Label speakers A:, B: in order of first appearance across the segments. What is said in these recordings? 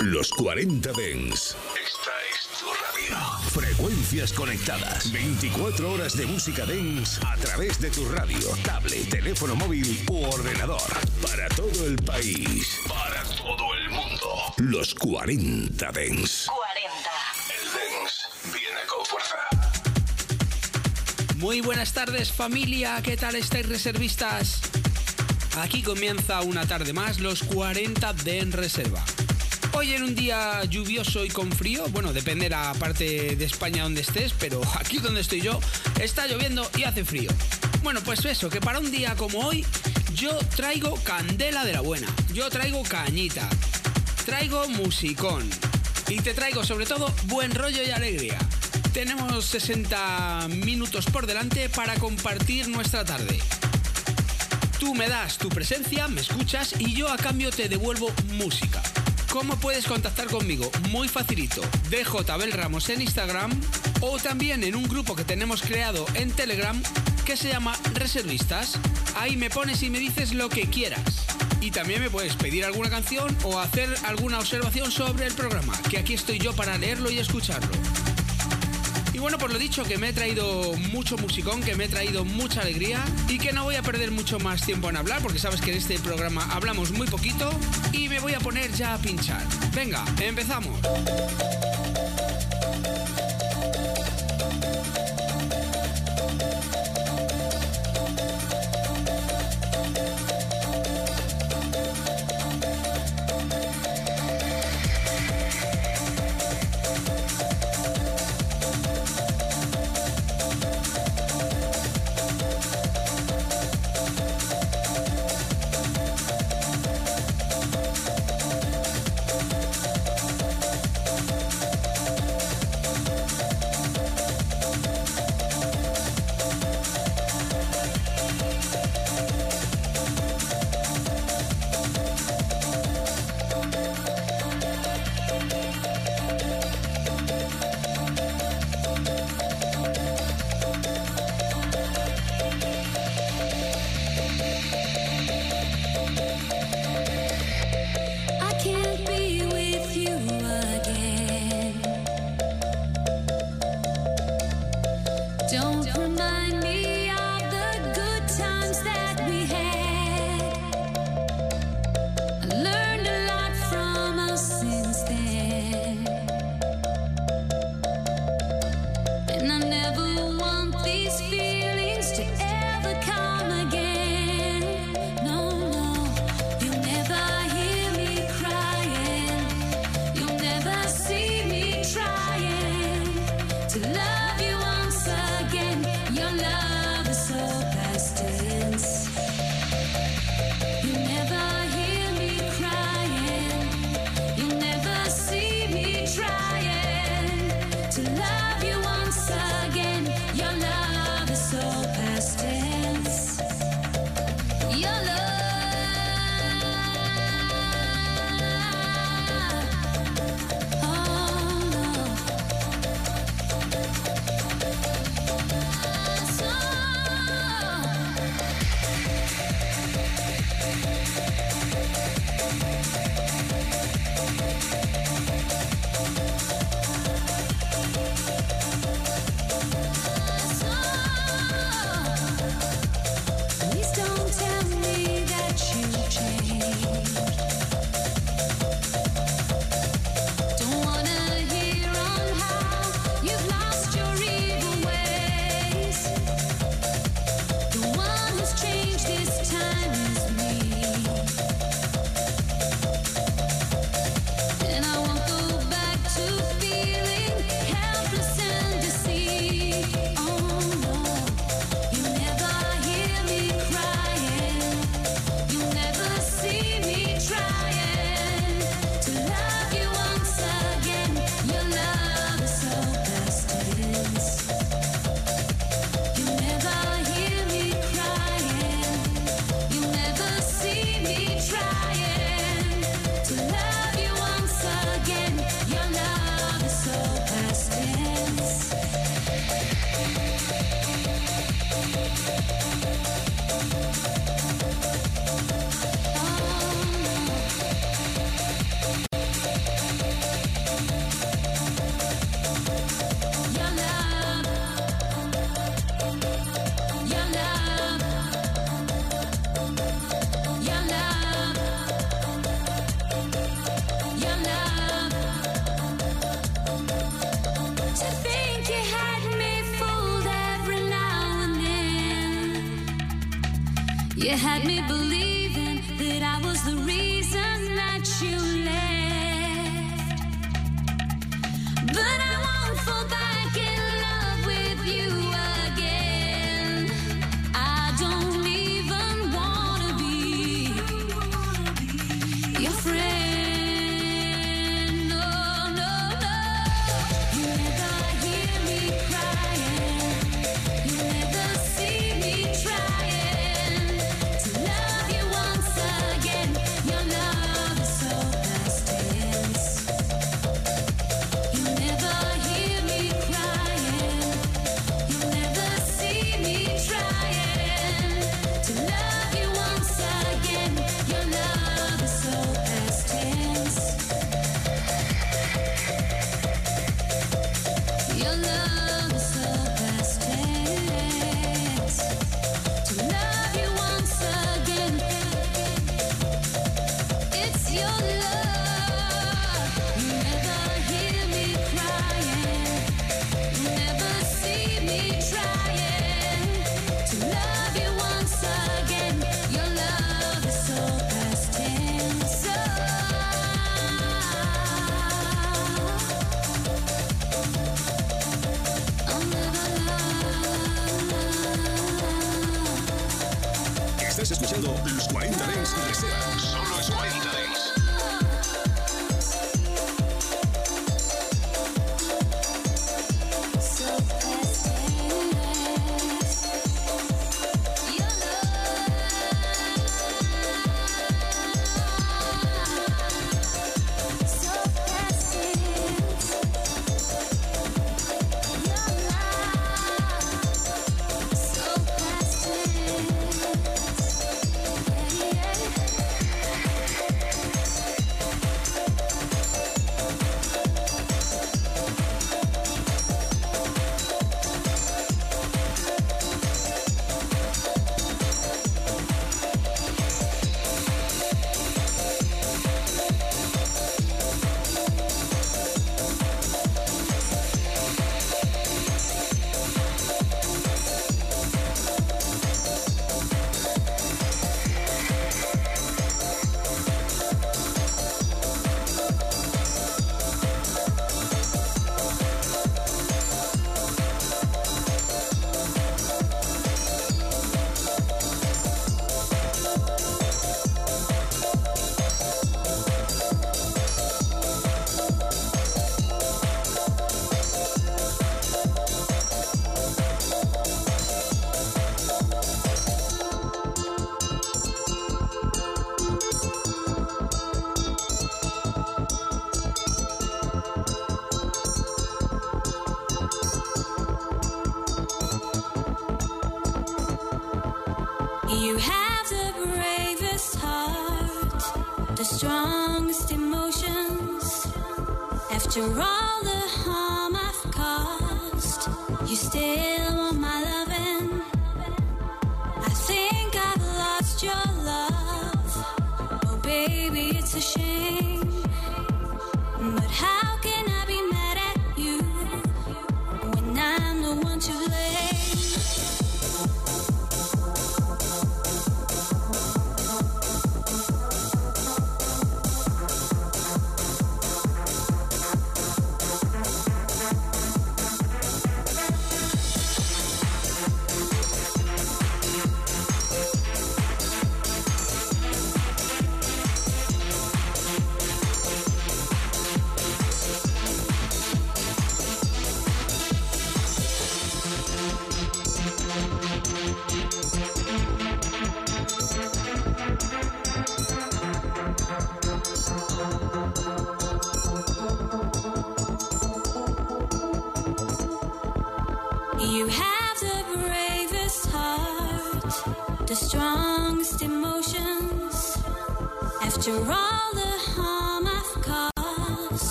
A: Los 40 Dens. Esta es tu radio. Frecuencias conectadas. 24 horas de música Dens a través de tu radio, tablet, teléfono móvil u ordenador. Para todo el país. Para todo el mundo. Los 40 Dens.
B: 40.
A: El Dens viene con fuerza.
C: Muy buenas tardes familia, ¿qué tal estáis reservistas? Aquí comienza una tarde más, los 40 de en reserva. Hoy en un día lluvioso y con frío, bueno, depende de la parte de España donde estés, pero aquí donde estoy yo está lloviendo y hace frío. Bueno, pues eso, que para un día como hoy yo traigo candela de la buena, yo traigo cañita, traigo musicón y te traigo sobre todo buen rollo y alegría. Tenemos 60 minutos por delante para compartir nuestra tarde. Tú me das tu presencia, me escuchas y yo a cambio te devuelvo música. ¿Cómo puedes contactar conmigo? Muy facilito. DJ Ramos en Instagram o también en un grupo que tenemos creado en Telegram que se llama Reservistas. Ahí me pones y me dices lo que quieras. Y también me puedes pedir alguna canción o hacer alguna observación sobre el programa, que aquí estoy yo para leerlo y escucharlo. Bueno, por lo dicho, que me he traído mucho musicón, que me he traído mucha alegría y que no voy a perder mucho más tiempo en hablar, porque sabes que en este programa hablamos muy poquito y me voy a poner ya a pinchar. Venga, empezamos.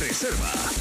D: Reserva.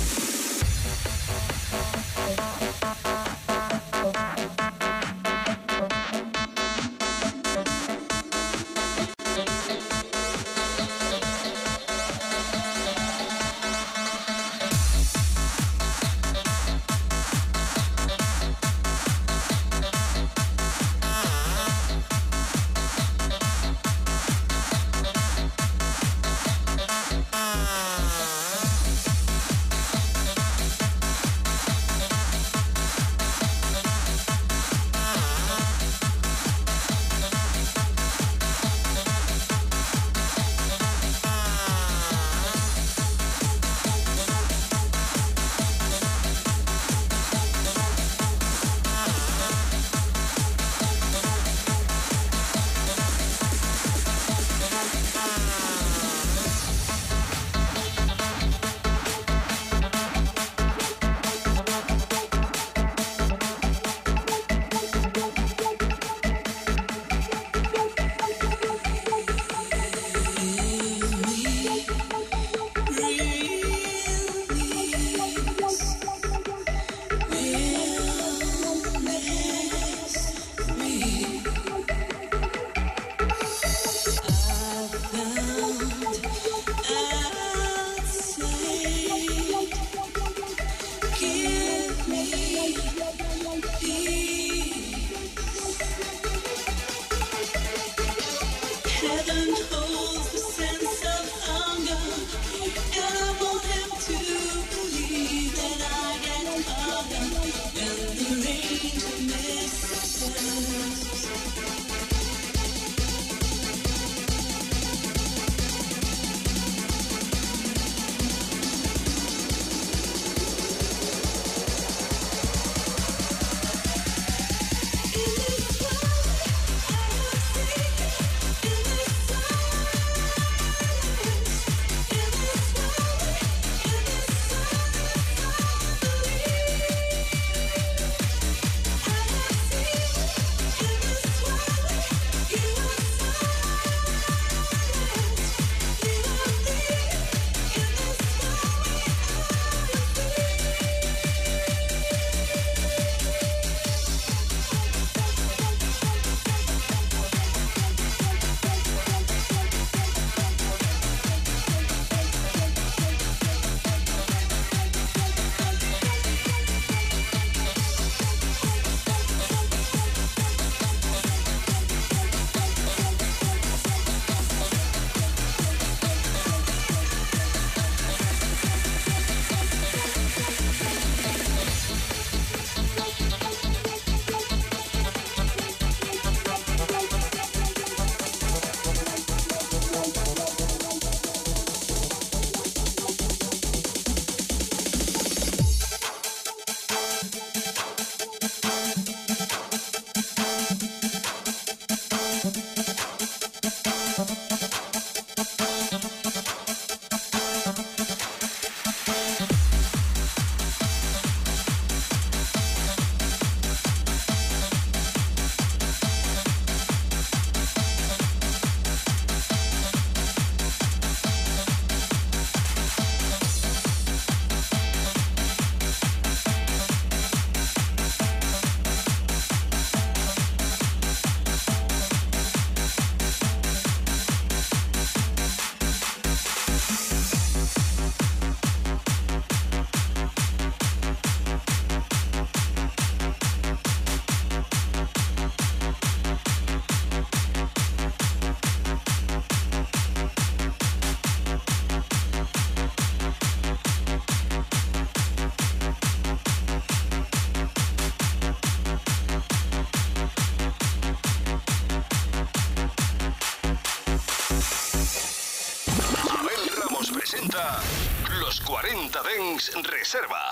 A: Reserva.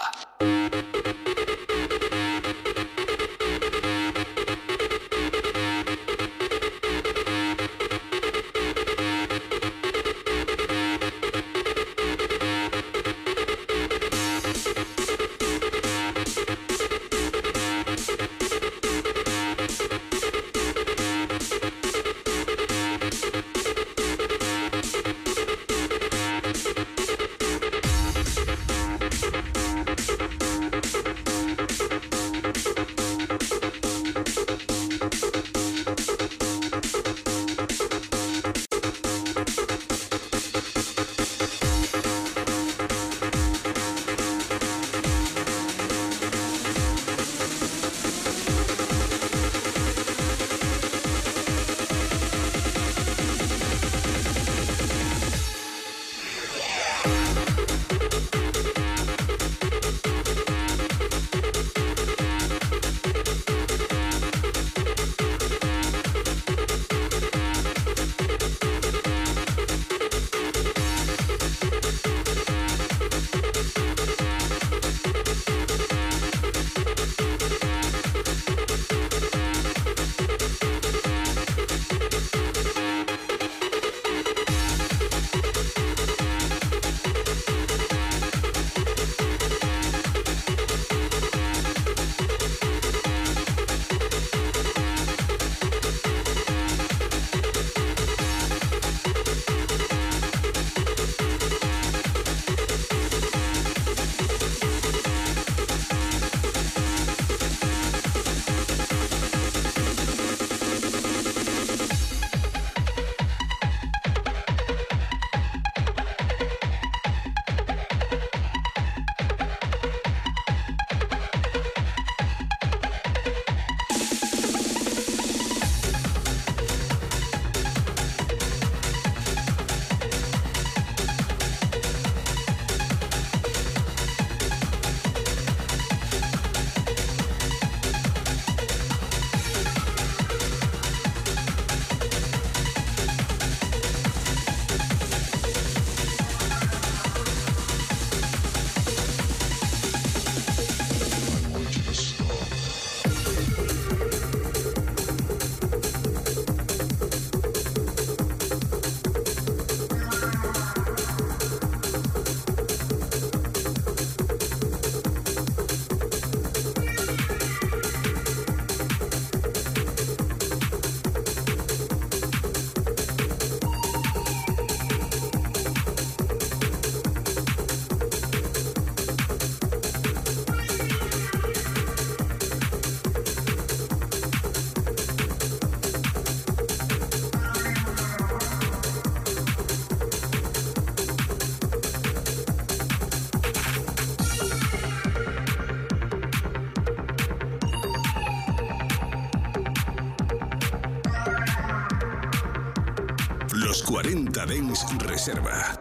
A: Reserva.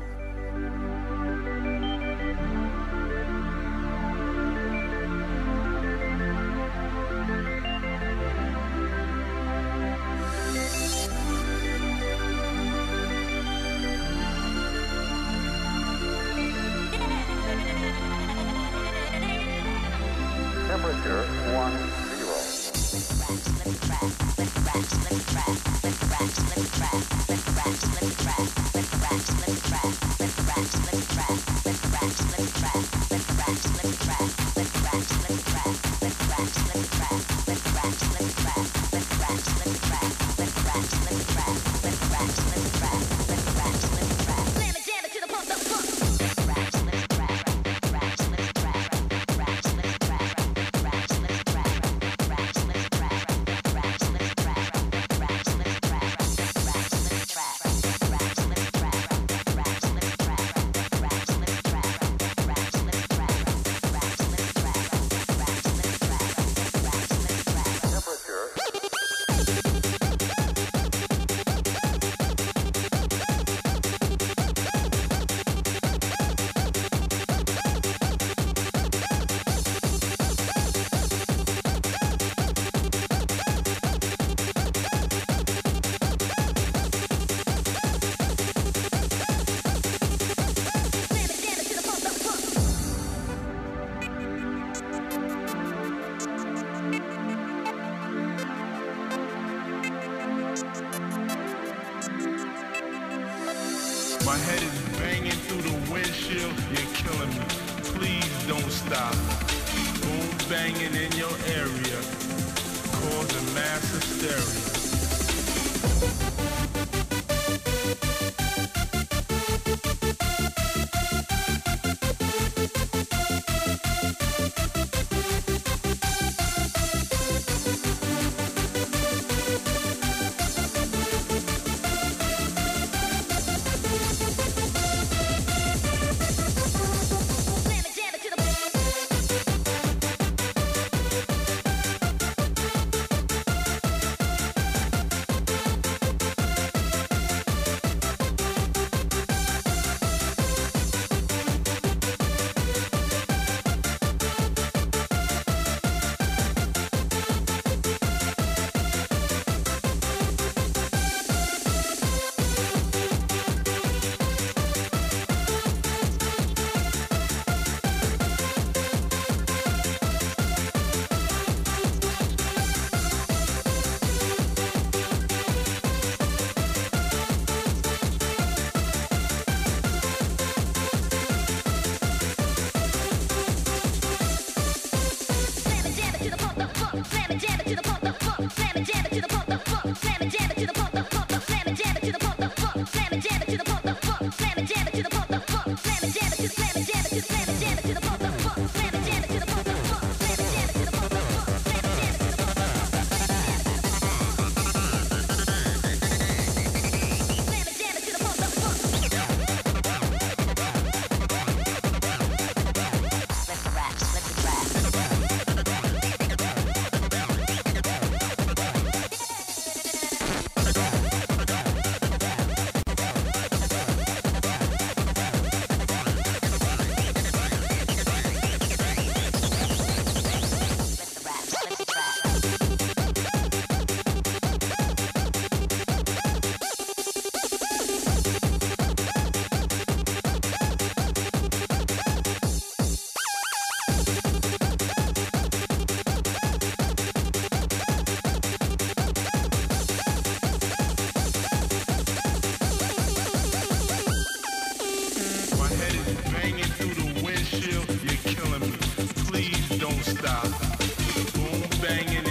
E: está. Um bem
F: ele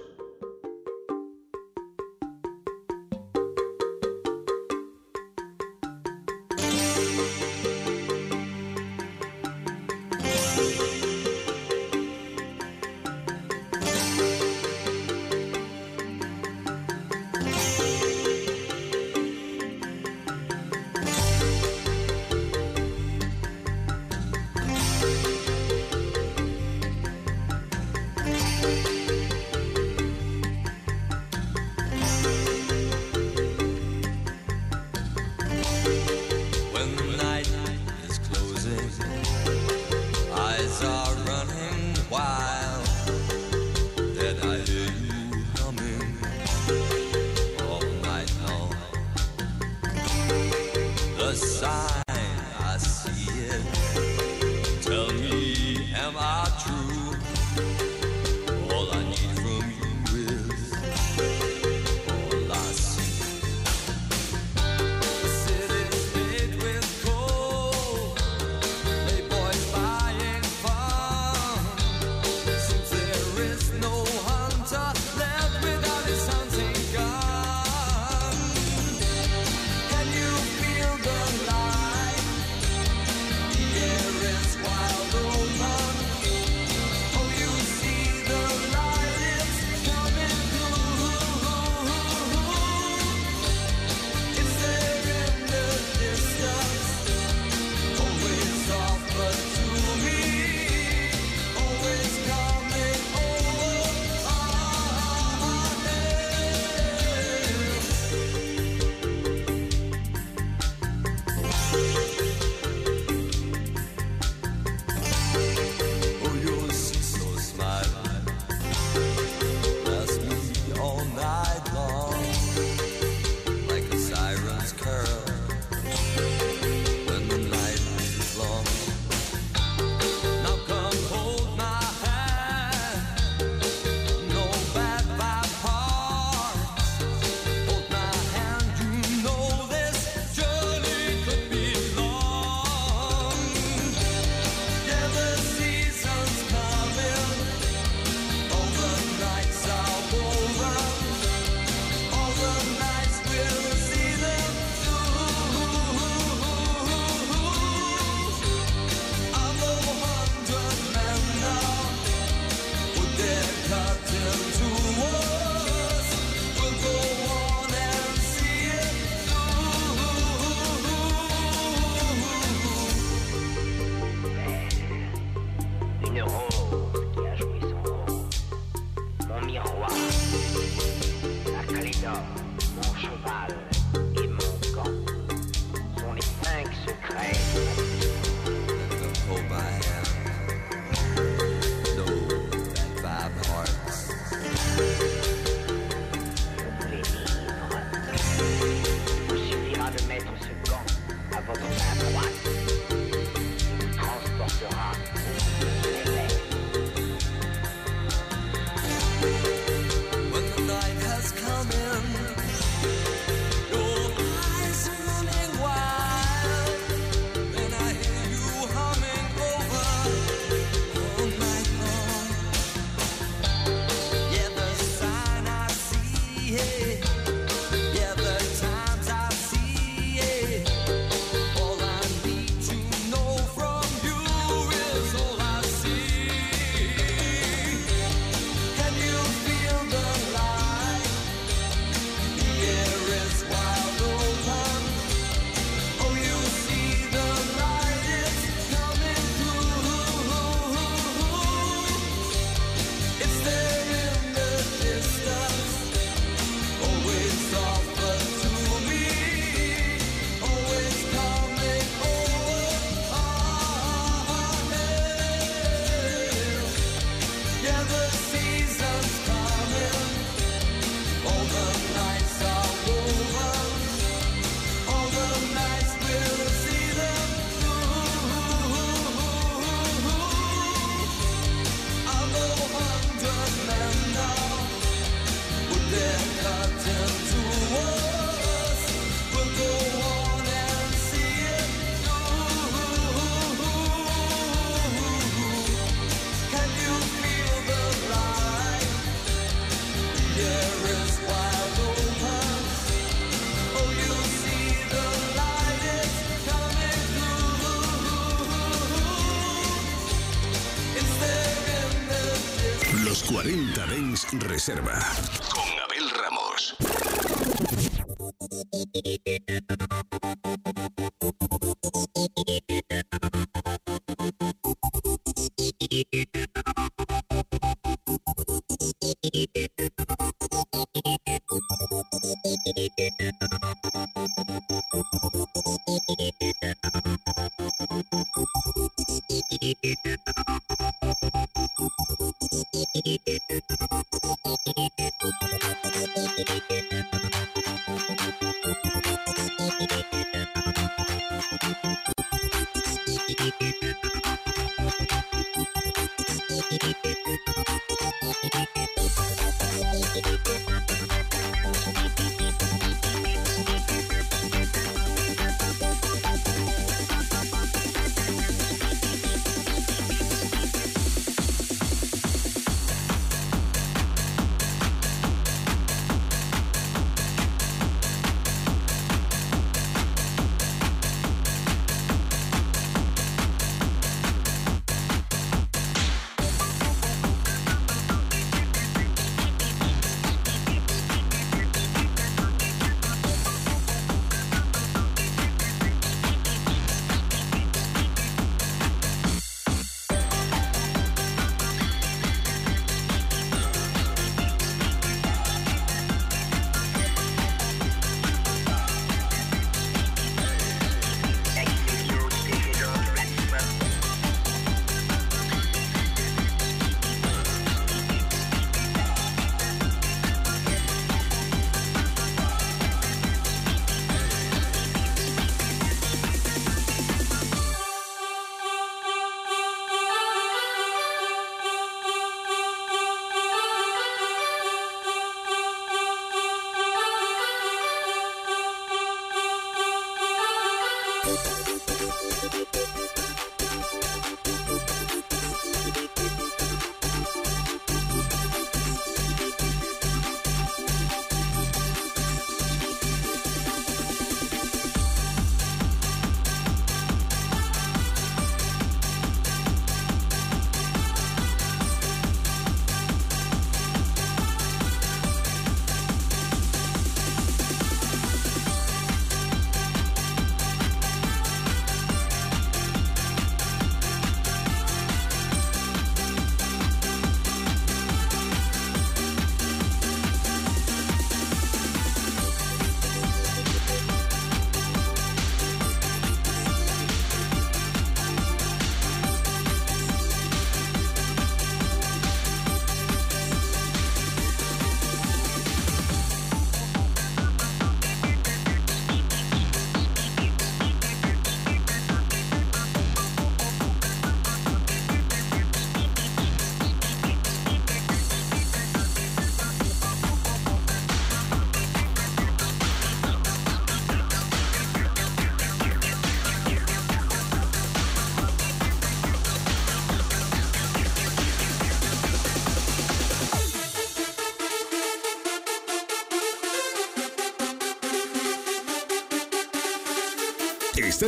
D: Reserva.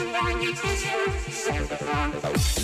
D: Thank you.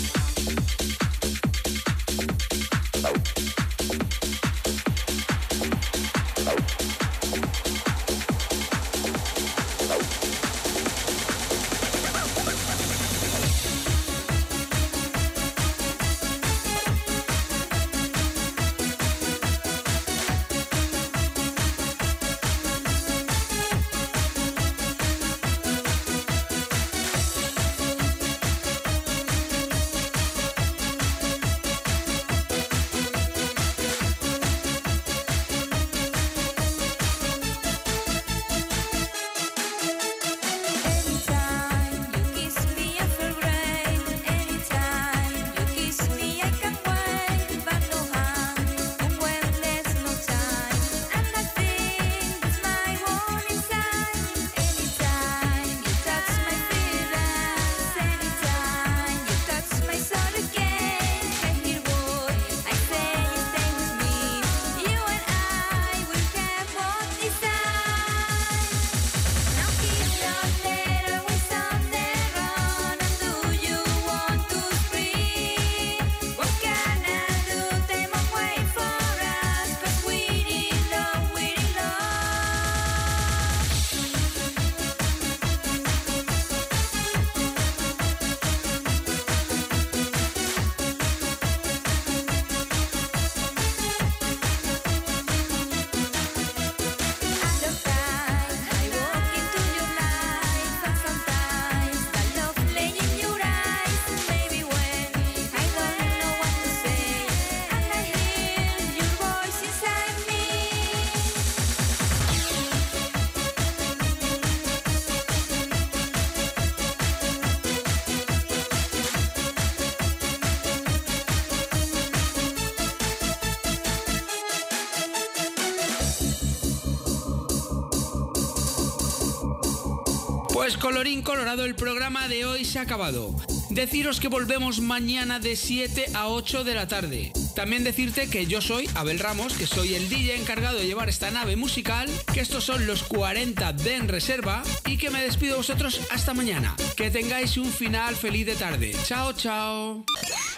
D: Colorín colorado, el programa de hoy se ha acabado. Deciros que volvemos mañana de 7 a 8 de la tarde. También decirte que yo soy Abel Ramos, que soy el DJ encargado de llevar esta nave musical, que estos son los 40 de en reserva y que me despido de vosotros hasta mañana. Que tengáis un final feliz de tarde. Chao, chao.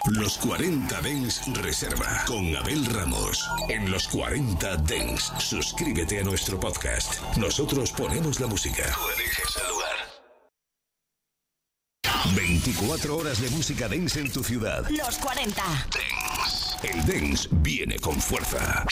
A: Los 40 Dens Reserva con Abel Ramos. En los 40 Dens, suscríbete a nuestro podcast. Nosotros ponemos la música. Tú eliges el lugar. 24 horas de música dance en tu ciudad.
G: Los 40.
A: Dance.
H: El dance viene con fuerza.